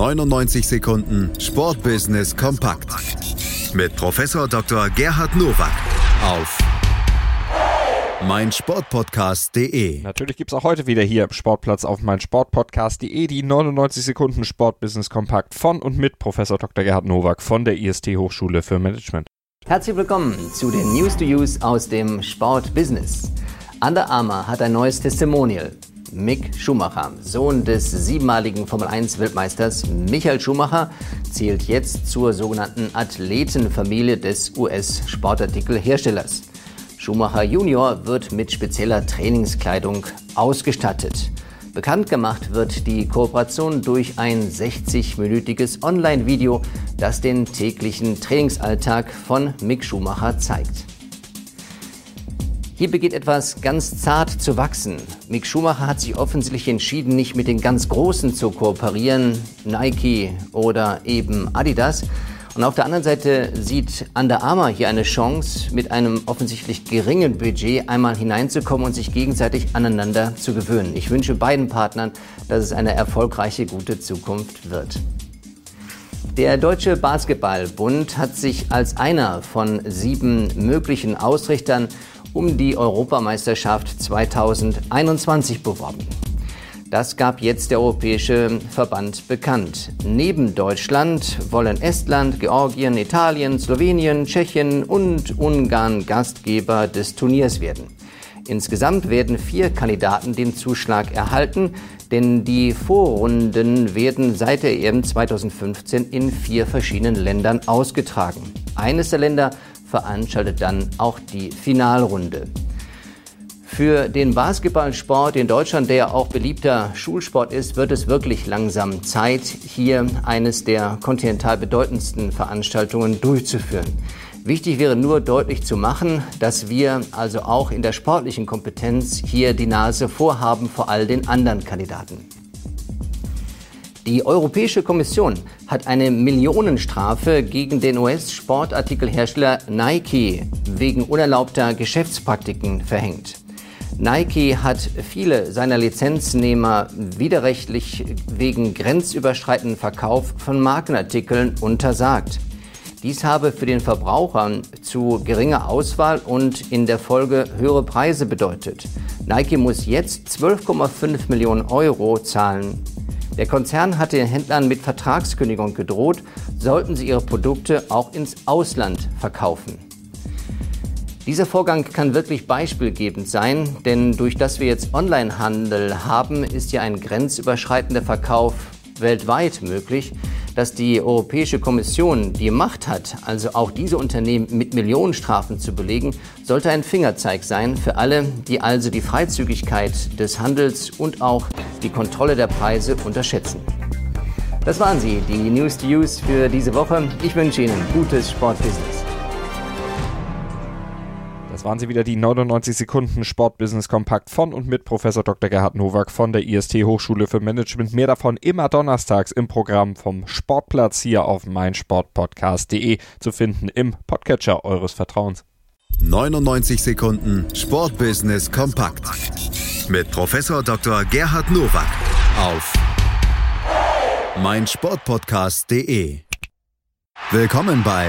99 Sekunden Sportbusiness kompakt mit Professor Dr. Gerhard Nowak auf meinsportpodcast.de. Natürlich gibt es auch heute wieder hier im Sportplatz auf meinsportpodcast.de die 99 Sekunden Sportbusiness kompakt von und mit Professor Dr. Gerhard Nowak von der IST Hochschule für Management. Herzlich willkommen zu den News to Use aus dem Sportbusiness. Under Armour hat ein neues Testimonial. Mick Schumacher, Sohn des siebenmaligen Formel-1-Weltmeisters Michael Schumacher, zählt jetzt zur sogenannten Athletenfamilie des US-Sportartikelherstellers. Schumacher Junior wird mit spezieller Trainingskleidung ausgestattet. Bekannt gemacht wird die Kooperation durch ein 60-minütiges Online-Video, das den täglichen Trainingsalltag von Mick Schumacher zeigt. Hier beginnt etwas ganz zart zu wachsen. Mick Schumacher hat sich offensichtlich entschieden, nicht mit den ganz Großen zu kooperieren, Nike oder eben Adidas. Und auf der anderen Seite sieht Under Armour hier eine Chance, mit einem offensichtlich geringen Budget einmal hineinzukommen und sich gegenseitig aneinander zu gewöhnen. Ich wünsche beiden Partnern, dass es eine erfolgreiche, gute Zukunft wird. Der Deutsche Basketballbund hat sich als einer von sieben möglichen Ausrichtern um die Europameisterschaft 2021 beworben. Das gab jetzt der Europäische Verband bekannt. Neben Deutschland wollen Estland, Georgien, Italien, Slowenien, Tschechien und Ungarn Gastgeber des Turniers werden. Insgesamt werden vier Kandidaten den Zuschlag erhalten, denn die Vorrunden werden seit der EM 2015 in vier verschiedenen Ländern ausgetragen. Eines der Länder veranstaltet dann auch die Finalrunde. Für den Basketballsport in Deutschland, der ja auch beliebter Schulsport ist, wird es wirklich langsam Zeit, hier eines der kontinental bedeutendsten Veranstaltungen durchzuführen. Wichtig wäre nur deutlich zu machen, dass wir also auch in der sportlichen Kompetenz hier die Nase vorhaben vor all den anderen Kandidaten. Die Europäische Kommission hat eine Millionenstrafe gegen den US-Sportartikelhersteller Nike wegen unerlaubter Geschäftspraktiken verhängt. Nike hat viele seiner Lizenznehmer widerrechtlich wegen grenzüberschreitenden Verkauf von Markenartikeln untersagt. Dies habe für den Verbraucher zu geringer Auswahl und in der Folge höhere Preise bedeutet. Nike muss jetzt 12,5 Millionen Euro zahlen. Der Konzern hatte den Händlern mit Vertragskündigung gedroht, sollten sie ihre Produkte auch ins Ausland verkaufen. Dieser Vorgang kann wirklich beispielgebend sein, denn durch das wir jetzt Onlinehandel haben, ist ja ein grenzüberschreitender Verkauf weltweit möglich. Dass die Europäische Kommission die Macht hat, also auch diese Unternehmen mit Millionenstrafen zu belegen, sollte ein Fingerzeig sein für alle, die also die Freizügigkeit des Handels und auch die Kontrolle der Preise unterschätzen. Das waren sie, die News to Use für diese Woche. Ich wünsche Ihnen gutes Sportbusiness. Das waren sie wieder, die 99 Sekunden Sportbusiness Kompakt von und mit Professor Dr. Gerhard Nowak von der IST Hochschule für Management. Mehr davon immer donnerstags im Programm vom Sportplatz hier auf meinsportpodcast.de zu finden im Podcatcher eures Vertrauens. 99 Sekunden Sportbusiness Kompakt mit Professor Dr. Gerhard Nowak auf meinsportpodcast.de. Willkommen bei